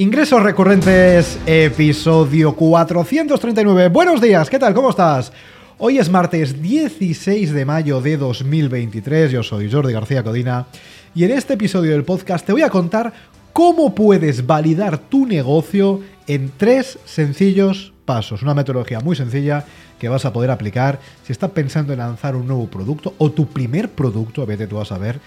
Ingresos recurrentes, episodio 439. Buenos días, ¿qué tal? ¿Cómo estás? Hoy es martes 16 de mayo de 2023, yo soy Jordi García Codina y en este episodio del podcast te voy a contar cómo puedes validar tu negocio en tres sencillos pasos. Una metodología muy sencilla que vas a poder aplicar si estás pensando en lanzar un nuevo producto o tu primer producto, a veces tú a ver,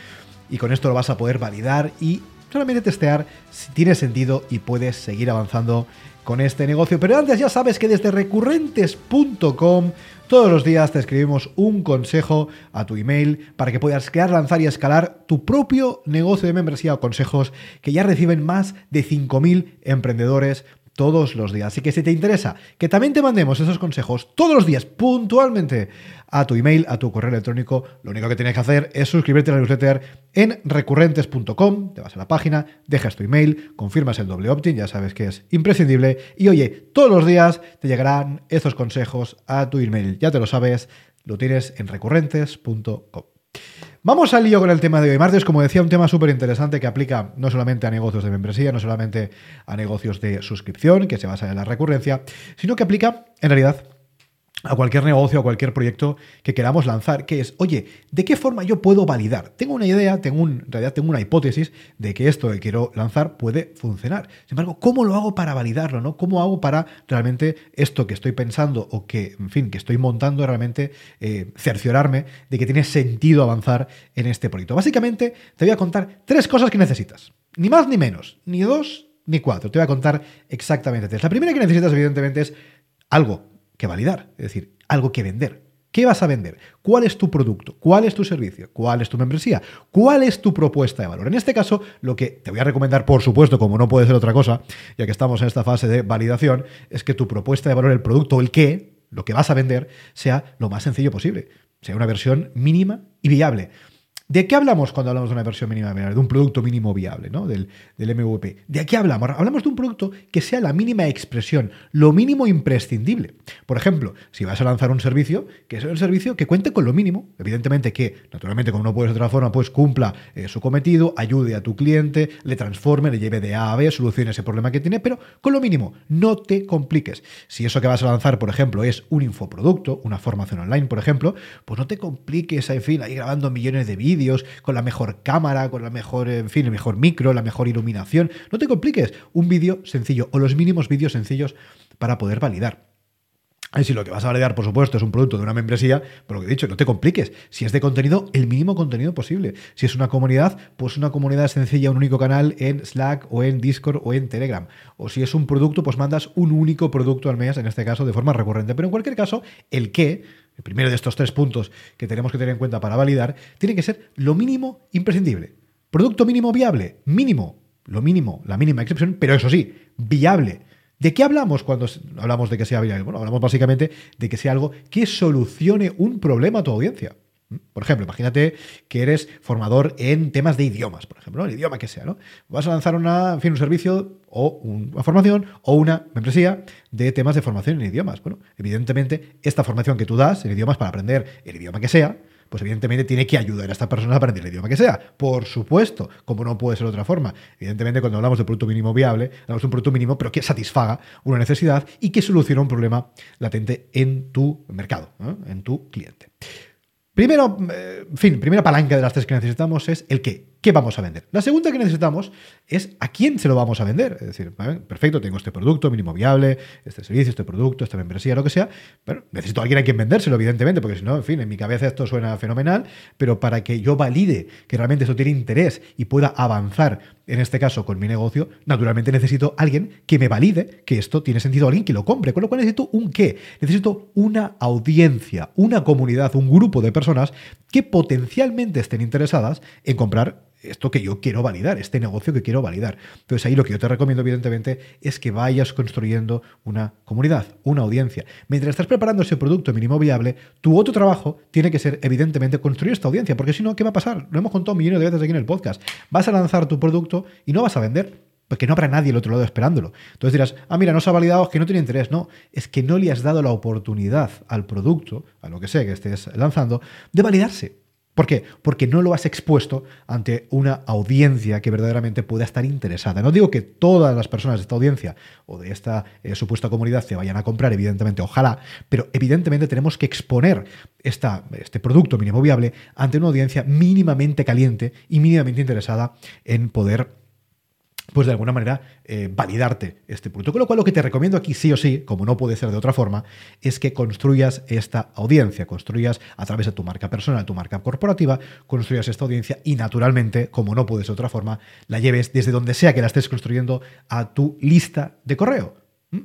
y con esto lo vas a poder validar y solamente testear si tiene sentido y puedes seguir avanzando con este negocio. Pero antes ya sabes que desde recurrentes.com todos los días te escribimos un consejo a tu email para que puedas crear, lanzar y escalar tu propio negocio de membresía o consejos que ya reciben más de 5.000 emprendedores todos los días. Así que si te interesa que también te mandemos esos consejos todos los días puntualmente a tu email, a tu correo electrónico, lo único que tienes que hacer es suscribirte a la newsletter en recurrentes.com, te vas a la página, dejas tu email, confirmas el doble opt-in, ya sabes que es imprescindible, y oye, todos los días te llegarán estos consejos a tu email. Ya te lo sabes, lo tienes en recurrentes.com. Vamos al lío con el tema de hoy. Martes, como decía, un tema súper interesante que aplica no solamente a negocios de membresía, no solamente a negocios de suscripción, que se basa en la recurrencia, sino que aplica, en realidad, a cualquier negocio, a cualquier proyecto que queramos lanzar, que es, oye, ¿de qué forma yo puedo validar? Tengo una idea, tengo un, en realidad tengo una hipótesis de que esto que quiero lanzar puede funcionar. Sin embargo, ¿cómo lo hago para validarlo? ¿no? ¿Cómo hago para realmente esto que estoy pensando o que, en fin, que estoy montando realmente eh, cerciorarme de que tiene sentido avanzar en este proyecto? Básicamente, te voy a contar tres cosas que necesitas. Ni más ni menos, ni dos ni cuatro. Te voy a contar exactamente tres. La primera que necesitas, evidentemente, es algo que validar, es decir, algo que vender. ¿Qué vas a vender? ¿Cuál es tu producto? ¿Cuál es tu servicio? ¿Cuál es tu membresía? ¿Cuál es tu propuesta de valor? En este caso, lo que te voy a recomendar, por supuesto, como no puede ser otra cosa, ya que estamos en esta fase de validación, es que tu propuesta de valor, el producto, el qué, lo que vas a vender, sea lo más sencillo posible. Sea una versión mínima y viable. ¿De qué hablamos cuando hablamos de una versión mínima viable? De un producto mínimo viable, ¿no? Del, MVP. ¿De qué hablamos? Hablamos de un producto que sea la mínima expresión, lo mínimo imprescindible. Por ejemplo, si vas a lanzar un servicio, que sea un servicio que cuente con lo mínimo. Evidentemente que, naturalmente, como no puedes de otra forma, pues cumpla eh, su cometido, ayude a tu cliente, le transforme, le lleve de A a B, solucione ese problema que tiene, pero con lo mínimo. No te compliques. Si eso que vas a lanzar, por ejemplo, es un infoproducto, una formación online, por ejemplo, pues no te compliques, en fin, ahí grabando millones de vídeos con la mejor cámara, con la mejor, en fin, el mejor micro, la mejor iluminación. No te compliques. Un vídeo sencillo o los mínimos vídeos sencillos para poder validar. Y si lo que vas a validar, por supuesto, es un producto de una membresía, por lo que he dicho, no te compliques. Si es de contenido, el mínimo contenido posible. Si es una comunidad, pues una comunidad sencilla, un único canal en Slack o en Discord o en Telegram. O si es un producto, pues mandas un único producto al mes, en este caso de forma recurrente. Pero en cualquier caso, el qué, el primero de estos tres puntos que tenemos que tener en cuenta para validar, tiene que ser lo mínimo imprescindible. Producto mínimo viable, mínimo, lo mínimo, la mínima excepción, pero eso sí, viable. ¿De qué hablamos cuando hablamos de que sea viable? Bueno, hablamos básicamente de que sea algo que solucione un problema a tu audiencia. Por ejemplo, imagínate que eres formador en temas de idiomas, por ejemplo, el idioma que sea, ¿no? Vas a lanzar una, fin, un servicio o una formación o una membresía de temas de formación en idiomas. Bueno, evidentemente, esta formación que tú das en idiomas para aprender el idioma que sea, pues evidentemente tiene que ayudar a esta persona a aprender el idioma que sea. Por supuesto, como no puede ser otra forma. Evidentemente, cuando hablamos de producto mínimo viable, hablamos de un producto mínimo, pero que satisfaga una necesidad y que solucione un problema latente en tu mercado, en tu cliente. Primero, eh, en fin, primera palanca de las tres que necesitamos es el qué. ¿Qué vamos a vender? La segunda que necesitamos es a quién se lo vamos a vender. Es decir, perfecto, tengo este producto mínimo viable, este servicio, este producto, esta membresía, lo que sea, pero necesito a alguien a quien vendérselo, evidentemente, porque si no, en fin, en mi cabeza esto suena fenomenal, pero para que yo valide que realmente esto tiene interés y pueda avanzar, en este caso con mi negocio, naturalmente necesito a alguien que me valide que esto tiene sentido, alguien que lo compre, con lo cual necesito un qué, necesito una audiencia, una comunidad, un grupo de personas que potencialmente estén interesadas en comprar esto que yo quiero validar, este negocio que quiero validar. Entonces ahí lo que yo te recomiendo evidentemente es que vayas construyendo una comunidad, una audiencia. Mientras estás preparando ese producto mínimo viable, tu otro trabajo tiene que ser evidentemente construir esta audiencia, porque si no, ¿qué va a pasar? Lo hemos contado millones de veces aquí en el podcast. Vas a lanzar tu producto y no vas a vender. Porque no habrá nadie al otro lado esperándolo. Entonces dirás, ah, mira, no se ha validado, es que no tiene interés. No, es que no le has dado la oportunidad al producto, a lo que sea que estés lanzando, de validarse ¿Por qué? Porque no lo has expuesto ante una audiencia que verdaderamente pueda estar interesada. No digo que todas las personas de esta audiencia o de esta eh, supuesta comunidad te vayan a comprar, evidentemente, ojalá, pero evidentemente tenemos que exponer esta, este producto mínimo viable ante una audiencia mínimamente caliente y mínimamente interesada en poder pues de alguna manera eh, validarte este producto. Con lo cual lo que te recomiendo aquí sí o sí, como no puede ser de otra forma, es que construyas esta audiencia, construyas a través de tu marca personal, tu marca corporativa, construyas esta audiencia y naturalmente, como no puede ser de otra forma, la lleves desde donde sea que la estés construyendo a tu lista de correo.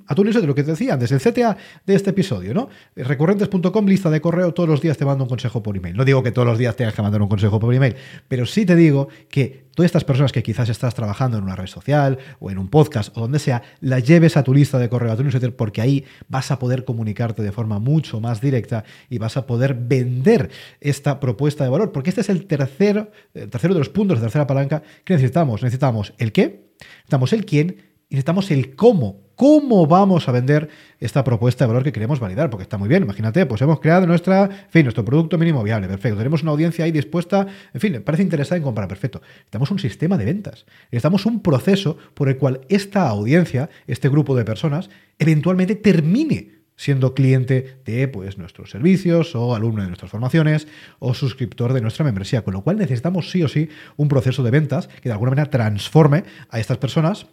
A tu de lo que te decía antes, el CTA de este episodio, ¿no? Recurrentes.com, lista de correo, todos los días te mando un consejo por email. No digo que todos los días tengas que mandar un consejo por email, pero sí te digo que todas estas personas que quizás estás trabajando en una red social o en un podcast o donde sea, las lleves a tu lista de correo, a tu newsletter, porque ahí vas a poder comunicarte de forma mucho más directa y vas a poder vender esta propuesta de valor, porque este es el tercero, el tercero de los puntos, la tercera palanca que necesitamos. Necesitamos el qué, necesitamos el quién y necesitamos el cómo cómo vamos a vender esta propuesta de valor que queremos validar, porque está muy bien, imagínate, pues hemos creado nuestra, fin, nuestro producto mínimo viable, perfecto, tenemos una audiencia ahí dispuesta, en fin, parece interesada en comprar, perfecto. Necesitamos un sistema de ventas, necesitamos un proceso por el cual esta audiencia, este grupo de personas, eventualmente termine siendo cliente de pues, nuestros servicios o alumno de nuestras formaciones o suscriptor de nuestra membresía, con lo cual necesitamos sí o sí un proceso de ventas que de alguna manera transforme a estas personas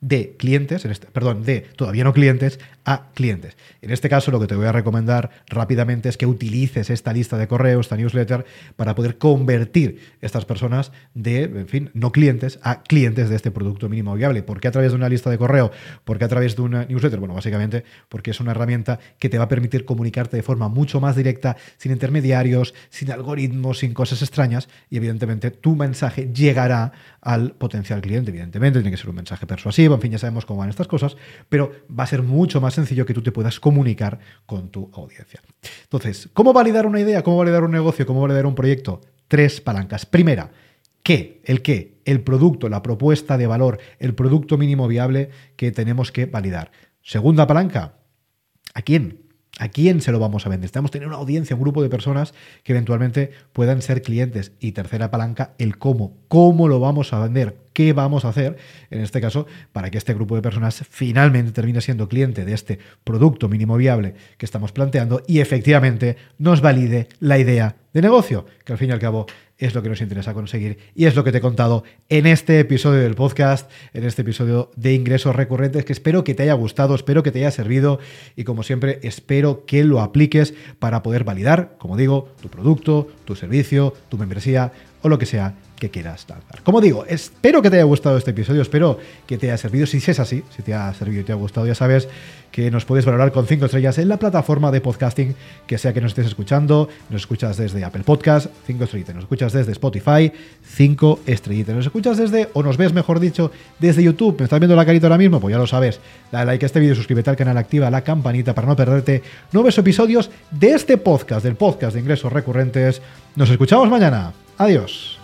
de clientes, en este, perdón, de todavía no clientes a clientes. En este caso, lo que te voy a recomendar rápidamente es que utilices esta lista de correos, esta newsletter, para poder convertir estas personas de, en fin, no clientes a clientes de este producto mínimo viable. ¿Por qué a través de una lista de correo? ¿Por qué a través de una newsletter? Bueno, básicamente porque es una herramienta que te va a permitir comunicarte de forma mucho más directa, sin intermediarios, sin algoritmos, sin cosas extrañas, y evidentemente tu mensaje llegará al potencial cliente. Evidentemente, tiene que ser un mensaje persuasivo en fin, ya sabemos cómo van estas cosas, pero va a ser mucho más sencillo que tú te puedas comunicar con tu audiencia. Entonces, ¿cómo validar una idea? ¿Cómo validar un negocio? ¿Cómo validar un proyecto? Tres palancas. Primera, ¿qué? ¿El qué? El producto, la propuesta de valor, el producto mínimo viable que tenemos que validar. Segunda palanca, ¿a quién? ¿A quién se lo vamos a vender? Necesitamos tener una audiencia, un grupo de personas que eventualmente puedan ser clientes. Y tercera palanca, el cómo. ¿Cómo lo vamos a vender? ¿Qué vamos a hacer, en este caso, para que este grupo de personas finalmente termine siendo cliente de este producto mínimo viable que estamos planteando y efectivamente nos valide la idea de negocio, que al fin y al cabo es lo que nos interesa conseguir y es lo que te he contado en este episodio del podcast, en este episodio de ingresos recurrentes, que espero que te haya gustado, espero que te haya servido y como siempre espero que lo apliques para poder validar, como digo, tu producto, tu servicio, tu membresía o lo que sea que quieras lanzar. Como digo, espero que te haya gustado este episodio, espero que te haya servido. Si es así, si te ha servido y te ha gustado, ya sabes que nos puedes valorar con 5 estrellas en la plataforma de podcasting que sea que nos estés escuchando. Nos escuchas desde Apple Podcast, 5 estrellitas. Nos escuchas desde Spotify, 5 estrellitas. Nos escuchas desde, o nos ves mejor dicho, desde YouTube. ¿Me estás viendo la carita ahora mismo? Pues ya lo sabes. Dale like a este vídeo, suscríbete al canal, activa la campanita para no perderte nuevos episodios de este podcast, del podcast de ingresos recurrentes. Nos escuchamos mañana. Adiós.